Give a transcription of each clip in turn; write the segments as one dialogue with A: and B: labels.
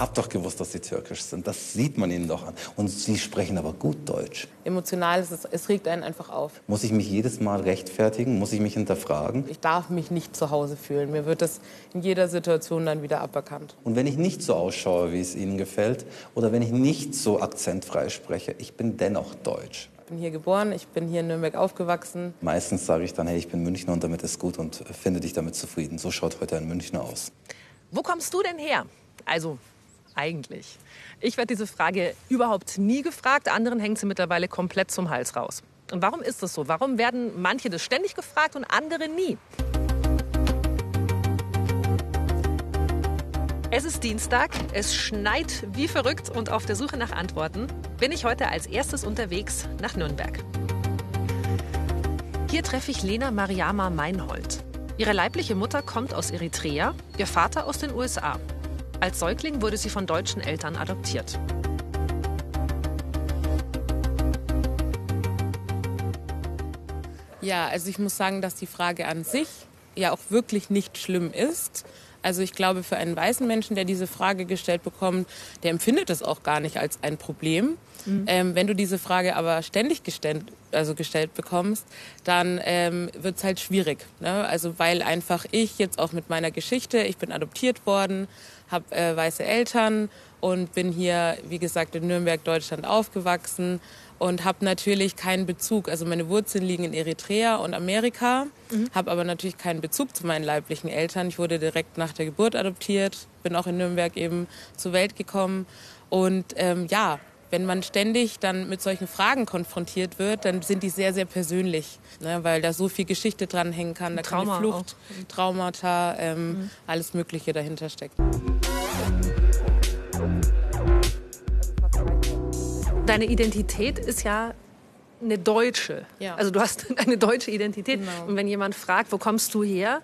A: Ich habe doch gewusst, dass sie türkisch sind. Das sieht man ihnen doch an. Und sie sprechen aber gut Deutsch.
B: Emotional ist es, es regt einen einfach auf.
A: Muss ich mich jedes Mal rechtfertigen? Muss ich mich hinterfragen?
B: Ich darf mich nicht zu Hause fühlen. Mir wird das in jeder Situation dann wieder aberkannt.
A: Und wenn ich nicht so ausschaue, wie es ihnen gefällt, oder wenn ich nicht so akzentfrei spreche, ich bin dennoch deutsch.
B: Ich bin hier geboren, ich bin hier in Nürnberg aufgewachsen.
A: Meistens sage ich dann, hey, ich bin Münchner und damit ist gut und finde dich damit zufrieden. So schaut heute ein Münchner aus.
C: Wo kommst du denn her? Also eigentlich. Ich werde diese Frage überhaupt nie gefragt. Anderen hängt sie mittlerweile komplett zum Hals raus. Und warum ist das so? Warum werden manche das ständig gefragt und andere nie? Es ist Dienstag, es schneit wie verrückt und auf der Suche nach Antworten bin ich heute als erstes unterwegs nach Nürnberg. Hier treffe ich Lena Mariama Meinhold. Ihre leibliche Mutter kommt aus Eritrea, ihr Vater aus den USA. Als Säugling wurde sie von deutschen Eltern adoptiert.
B: Ja, also ich muss sagen, dass die Frage an sich ja auch wirklich nicht schlimm ist. Also ich glaube, für einen weißen Menschen, der diese Frage gestellt bekommt, der empfindet das auch gar nicht als ein Problem. Mhm. Ähm, wenn du diese Frage aber ständig gestellt, also gestellt bekommst, dann ähm, wird es halt schwierig. Ne? Also weil einfach ich jetzt auch mit meiner Geschichte, ich bin adoptiert worden, habe äh, weiße Eltern und bin hier, wie gesagt, in Nürnberg, Deutschland aufgewachsen und habe natürlich keinen Bezug. Also meine Wurzeln liegen in Eritrea und Amerika, mhm. habe aber natürlich keinen Bezug zu meinen leiblichen Eltern. Ich wurde direkt nach der Geburt adoptiert, bin auch in Nürnberg eben zur Welt gekommen und ähm, ja, wenn man ständig dann mit solchen Fragen konfrontiert wird, dann sind die sehr, sehr persönlich, ne, weil da so viel Geschichte dranhängen kann. Da Trauma kann Flucht, auch. Traumata, ähm, mhm. alles Mögliche dahinter steckt.
C: Deine Identität ist ja eine deutsche. Ja. Also du hast eine deutsche Identität. Genau. Und wenn jemand fragt, wo kommst du her?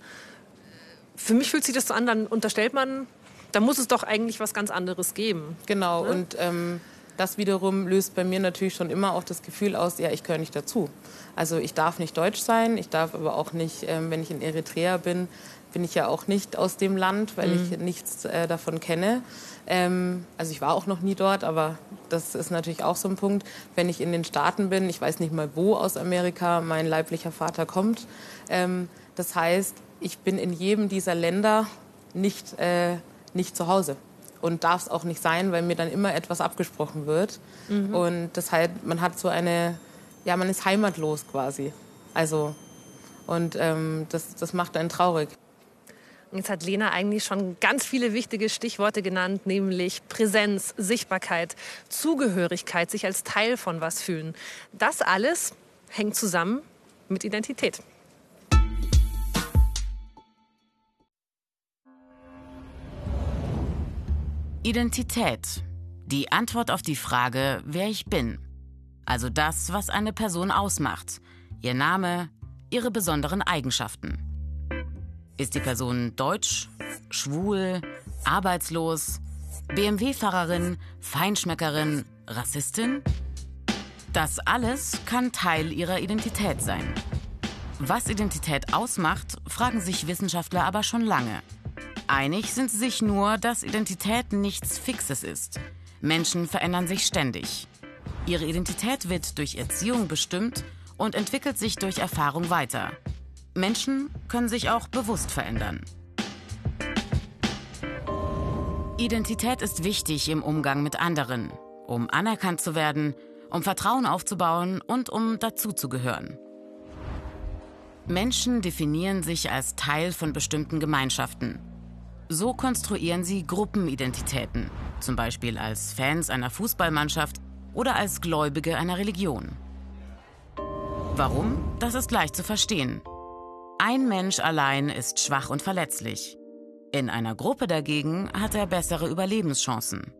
C: Für mich fühlt sich das so an, dann unterstellt man, da muss es doch eigentlich was ganz anderes geben.
B: Genau. Ne? Und ähm, das wiederum löst bei mir natürlich schon immer auch das Gefühl aus, ja, ich gehöre nicht dazu. Also ich darf nicht deutsch sein, ich darf aber auch nicht, ähm, wenn ich in Eritrea bin, bin ich ja auch nicht aus dem Land, weil mhm. ich nichts äh, davon kenne. Ähm, also ich war auch noch nie dort, aber das ist natürlich auch so ein Punkt. Wenn ich in den Staaten bin, ich weiß nicht mal, wo aus Amerika mein leiblicher Vater kommt. Ähm, das heißt, ich bin in jedem dieser Länder nicht, äh, nicht zu Hause und darf es auch nicht sein, weil mir dann immer etwas abgesprochen wird. Mhm. Und das heißt, man hat so eine, ja, man ist heimatlos quasi. Also, und ähm, das, das macht einen traurig.
C: Jetzt hat Lena eigentlich schon ganz viele wichtige Stichworte genannt, nämlich Präsenz, Sichtbarkeit, Zugehörigkeit, sich als Teil von was fühlen. Das alles hängt zusammen mit Identität.
D: Identität. Die Antwort auf die Frage, wer ich bin. Also das, was eine Person ausmacht. Ihr Name, ihre besonderen Eigenschaften. Ist die Person deutsch, schwul, arbeitslos, BMW-Fahrerin, Feinschmeckerin, Rassistin? Das alles kann Teil ihrer Identität sein. Was Identität ausmacht, fragen sich Wissenschaftler aber schon lange. Einig sind sie sich nur, dass Identität nichts Fixes ist. Menschen verändern sich ständig. Ihre Identität wird durch Erziehung bestimmt und entwickelt sich durch Erfahrung weiter. Menschen können sich auch bewusst verändern. Identität ist wichtig im Umgang mit anderen, um anerkannt zu werden, um Vertrauen aufzubauen und um dazuzugehören. Menschen definieren sich als Teil von bestimmten Gemeinschaften. So konstruieren sie Gruppenidentitäten, zum Beispiel als Fans einer Fußballmannschaft oder als Gläubige einer Religion. Warum? Das ist leicht zu verstehen. Ein Mensch allein ist schwach und verletzlich. In einer Gruppe dagegen hat er bessere Überlebenschancen.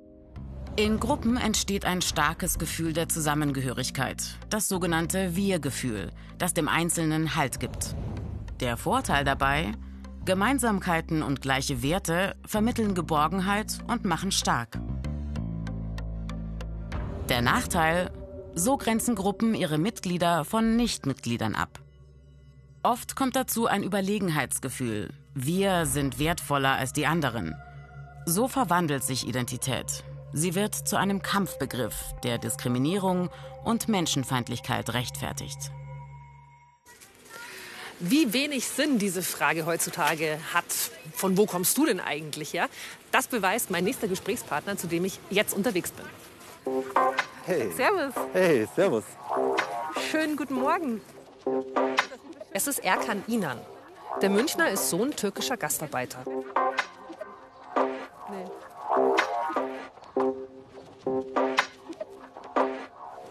D: In Gruppen entsteht ein starkes Gefühl der Zusammengehörigkeit, das sogenannte Wir-Gefühl, das dem Einzelnen Halt gibt. Der Vorteil dabei, Gemeinsamkeiten und gleiche Werte vermitteln Geborgenheit und machen stark. Der Nachteil, so grenzen Gruppen ihre Mitglieder von Nichtmitgliedern ab. Oft kommt dazu ein Überlegenheitsgefühl. Wir sind wertvoller als die anderen. So verwandelt sich Identität. Sie wird zu einem Kampfbegriff, der Diskriminierung und Menschenfeindlichkeit rechtfertigt.
C: Wie wenig Sinn diese Frage heutzutage hat, von wo kommst du denn eigentlich her, das beweist mein nächster Gesprächspartner, zu dem ich jetzt unterwegs bin.
A: Hey.
C: Servus.
A: Hey, servus.
C: Schönen guten Morgen. Es ist Erkan Inan. Der Münchner ist Sohn türkischer Gastarbeiter.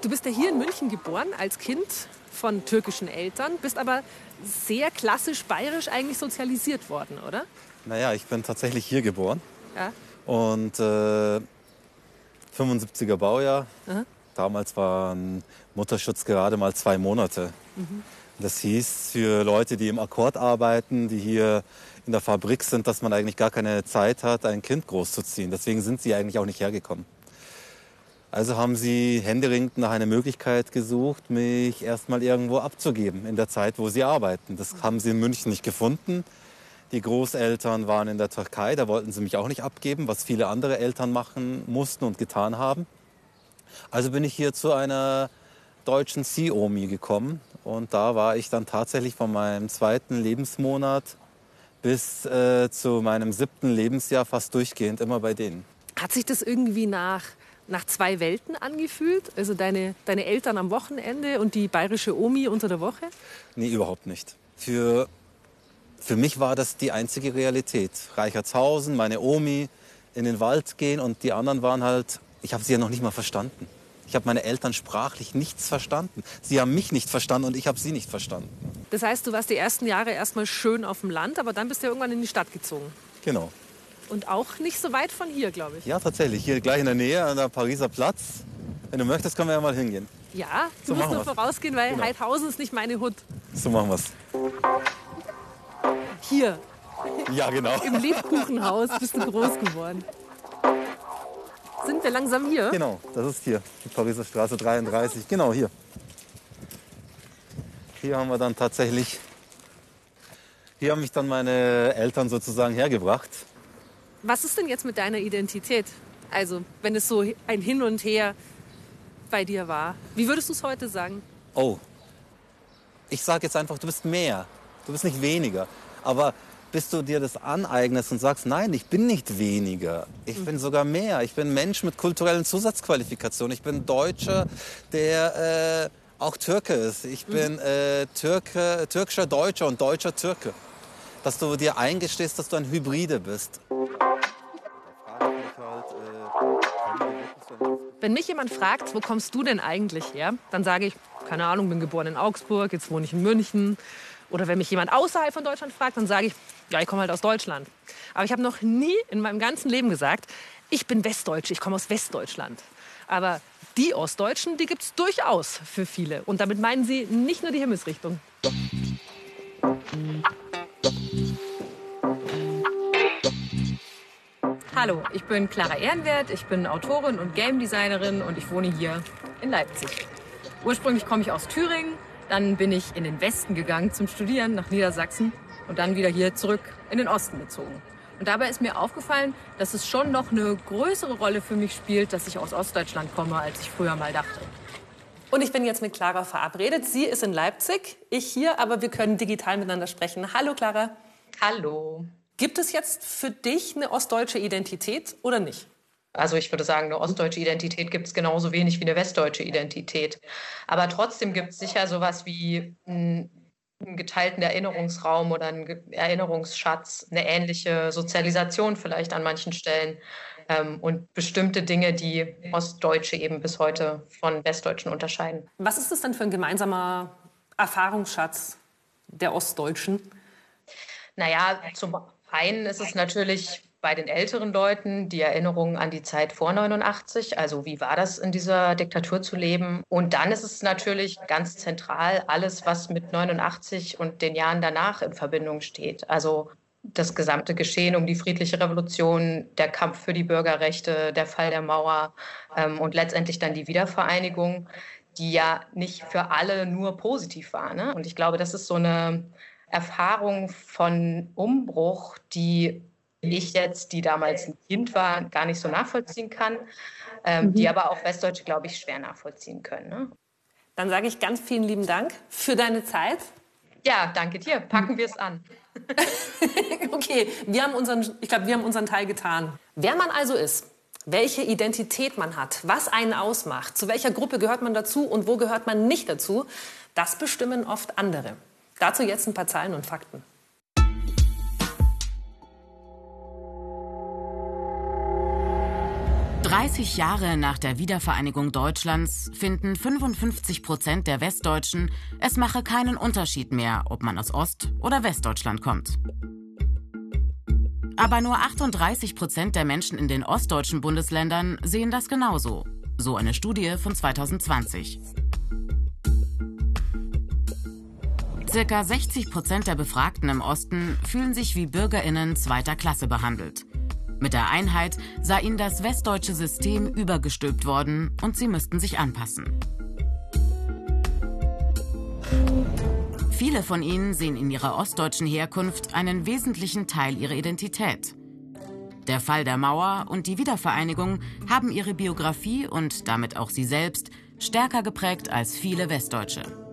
C: Du bist ja hier in München geboren als Kind von türkischen Eltern, bist aber sehr klassisch bayerisch eigentlich sozialisiert worden, oder?
A: Naja, ich bin tatsächlich hier geboren.
C: Ja.
A: Und äh, 75er Baujahr. Aha. Damals war Mutterschutz gerade mal zwei Monate. Mhm. Das hieß für Leute, die im Akkord arbeiten, die hier in der Fabrik sind, dass man eigentlich gar keine Zeit hat, ein Kind großzuziehen. Deswegen sind sie eigentlich auch nicht hergekommen. Also haben sie händeringend nach einer Möglichkeit gesucht, mich erstmal irgendwo abzugeben in der Zeit, wo sie arbeiten. Das haben sie in München nicht gefunden. Die Großeltern waren in der Türkei, da wollten sie mich auch nicht abgeben, was viele andere Eltern machen mussten und getan haben. Also bin ich hier zu einer deutschen Sea-Omi gekommen und da war ich dann tatsächlich von meinem zweiten Lebensmonat bis äh, zu meinem siebten Lebensjahr fast durchgehend immer bei denen.
C: Hat sich das irgendwie nach nach zwei Welten angefühlt? Also deine, deine Eltern am Wochenende und die bayerische Omi unter der Woche?
A: Nee, überhaupt nicht. Für, für mich war das die einzige Realität. Reichertshausen, meine Omi, in den Wald gehen und die anderen waren halt, ich habe sie ja noch nicht mal verstanden. Ich habe meine Eltern sprachlich nichts verstanden. Sie haben mich nicht verstanden und ich habe sie nicht verstanden.
C: Das heißt, du warst die ersten Jahre erstmal schön auf dem Land, aber dann bist du ja irgendwann in die Stadt gezogen.
A: Genau.
C: Und auch nicht so weit von hier, glaube ich.
A: Ja, tatsächlich. Hier gleich in der Nähe, an der Pariser Platz. Wenn du möchtest, können wir ja mal hingehen.
C: Ja, du so musst nur vorausgehen, weil genau. Heidhausen ist nicht meine Hut.
A: So machen wir es.
C: Hier.
A: Ja, genau.
C: Im Lebkuchenhaus bist du groß geworden. Sind wir langsam hier?
A: Genau, das ist hier, die Pariser Straße 33. Genau hier. Hier haben wir dann tatsächlich, hier haben mich dann meine Eltern sozusagen hergebracht.
C: Was ist denn jetzt mit deiner Identität? Also, wenn es so ein Hin und Her bei dir war. Wie würdest du es heute sagen?
A: Oh, ich sage jetzt einfach, du bist mehr. Du bist nicht weniger. Aber bis du dir das aneignest und sagst, nein, ich bin nicht weniger, ich bin sogar mehr. Ich bin Mensch mit kulturellen Zusatzqualifikationen. Ich bin Deutscher, der äh, auch Türke ist. Ich bin äh, Türke, türkischer Deutscher und deutscher Türke. Dass du dir eingestehst, dass du ein Hybride bist.
C: Wenn mich jemand fragt, wo kommst du denn eigentlich her, dann sage ich, keine Ahnung, bin geboren in Augsburg, jetzt wohne ich in München. Oder wenn mich jemand außerhalb von Deutschland fragt, dann sage ich, ja, ich komme halt aus Deutschland. Aber ich habe noch nie in meinem ganzen Leben gesagt, ich bin Westdeutsche, ich komme aus Westdeutschland. Aber die Ostdeutschen, die gibt es durchaus für viele. Und damit meinen sie nicht nur die Himmelsrichtung. Hallo, ich bin Clara Ehrenwert, ich bin Autorin und Game Designerin und ich wohne hier in Leipzig. Ursprünglich komme ich aus Thüringen, dann bin ich in den Westen gegangen zum Studieren nach Niedersachsen und dann wieder hier zurück in den Osten gezogen. Und dabei ist mir aufgefallen, dass es schon noch eine größere Rolle für mich spielt, dass ich aus Ostdeutschland komme, als ich früher mal dachte. Und ich bin jetzt mit Clara verabredet. Sie ist in Leipzig, ich hier, aber wir können digital miteinander sprechen. Hallo Clara.
E: Hallo.
C: Gibt es jetzt für dich eine ostdeutsche Identität oder nicht?
E: Also ich würde sagen, eine ostdeutsche Identität gibt es genauso wenig wie eine westdeutsche Identität. Aber trotzdem gibt es sicher sowas wie einen, geteilten Erinnerungsraum oder einen Erinnerungsschatz, eine ähnliche Sozialisation vielleicht an manchen Stellen ähm, und bestimmte Dinge, die Ostdeutsche eben bis heute von Westdeutschen unterscheiden.
C: Was ist das denn für ein gemeinsamer Erfahrungsschatz der Ostdeutschen?
E: Naja, zum einen ist es natürlich bei den älteren Leuten die Erinnerung an die Zeit vor 89, also wie war das in dieser Diktatur zu leben. Und dann ist es natürlich ganz zentral alles, was mit 89 und den Jahren danach in Verbindung steht. Also das gesamte Geschehen um die friedliche Revolution, der Kampf für die Bürgerrechte, der Fall der Mauer ähm, und letztendlich dann die Wiedervereinigung, die ja nicht für alle nur positiv war. Ne? Und ich glaube, das ist so eine Erfahrung von Umbruch, die ich jetzt, die damals ein Kind war, gar nicht so nachvollziehen kann, ähm, mhm. die aber auch Westdeutsche, glaube ich, schwer nachvollziehen können. Ne?
C: Dann sage ich ganz vielen lieben Dank für deine Zeit.
E: Ja, danke dir. Packen wir es an.
C: okay, wir haben unseren, ich glaube, wir haben unseren Teil getan. Wer man also ist, welche Identität man hat, was einen ausmacht, zu welcher Gruppe gehört man dazu und wo gehört man nicht dazu, das bestimmen oft andere. Dazu jetzt ein paar Zahlen und Fakten.
D: 30 Jahre nach der Wiedervereinigung Deutschlands finden 55 Prozent der Westdeutschen, es mache keinen Unterschied mehr, ob man aus Ost- oder Westdeutschland kommt. Aber nur 38 Prozent der Menschen in den ostdeutschen Bundesländern sehen das genauso. So eine Studie von 2020. Circa 60 Prozent der Befragten im Osten fühlen sich wie BürgerInnen zweiter Klasse behandelt. Mit der Einheit sei ihnen das westdeutsche System übergestülpt worden und sie müssten sich anpassen. Viele von ihnen sehen in ihrer ostdeutschen Herkunft einen wesentlichen Teil ihrer Identität. Der Fall der Mauer und die Wiedervereinigung haben ihre Biografie und damit auch sie selbst stärker geprägt als viele Westdeutsche.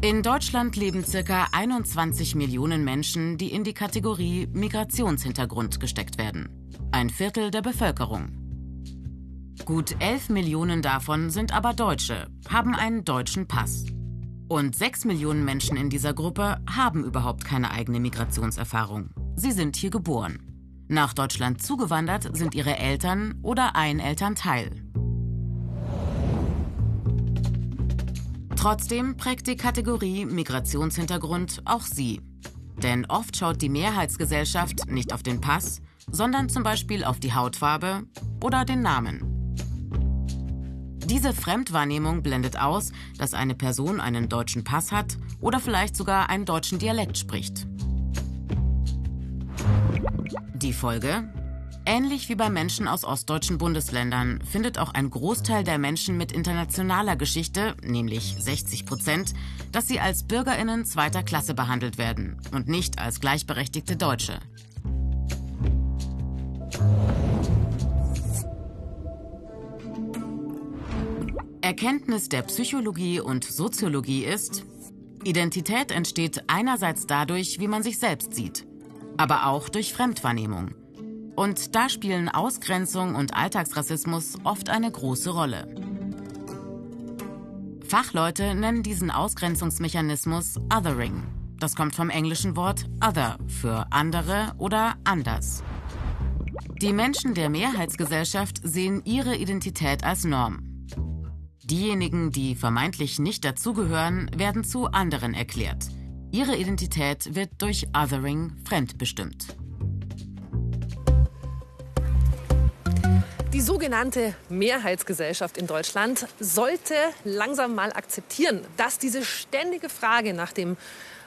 D: In Deutschland leben ca. 21 Millionen Menschen, die in die Kategorie Migrationshintergrund gesteckt werden. Ein Viertel der Bevölkerung. Gut 11 Millionen davon sind aber Deutsche, haben einen deutschen Pass. Und 6 Millionen Menschen in dieser Gruppe haben überhaupt keine eigene Migrationserfahrung. Sie sind hier geboren. Nach Deutschland zugewandert sind ihre Eltern oder ein Elternteil. Trotzdem prägt die Kategorie Migrationshintergrund auch sie. Denn oft schaut die Mehrheitsgesellschaft nicht auf den Pass, sondern zum Beispiel auf die Hautfarbe oder den Namen. Diese Fremdwahrnehmung blendet aus, dass eine Person einen deutschen Pass hat oder vielleicht sogar einen deutschen Dialekt spricht. Die Folge? Ähnlich wie bei Menschen aus ostdeutschen Bundesländern findet auch ein Großteil der Menschen mit internationaler Geschichte, nämlich 60 Prozent, dass sie als Bürgerinnen zweiter Klasse behandelt werden und nicht als gleichberechtigte Deutsche. Erkenntnis der Psychologie und Soziologie ist, Identität entsteht einerseits dadurch, wie man sich selbst sieht, aber auch durch Fremdwahrnehmung. Und da spielen Ausgrenzung und Alltagsrassismus oft eine große Rolle. Fachleute nennen diesen Ausgrenzungsmechanismus Othering. Das kommt vom englischen Wort other für andere oder anders. Die Menschen der Mehrheitsgesellschaft sehen ihre Identität als Norm. Diejenigen, die vermeintlich nicht dazugehören, werden zu anderen erklärt. Ihre Identität wird durch Othering fremdbestimmt.
C: Die sogenannte Mehrheitsgesellschaft in Deutschland sollte langsam mal akzeptieren, dass diese ständige Frage nach dem,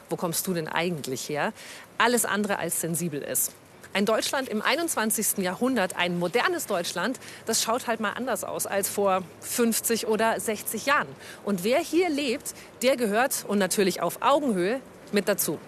C: wo kommst du denn eigentlich her, alles andere als sensibel ist. Ein Deutschland im 21. Jahrhundert, ein modernes Deutschland, das schaut halt mal anders aus als vor 50 oder 60 Jahren. Und wer hier lebt, der gehört und natürlich auf Augenhöhe mit dazu.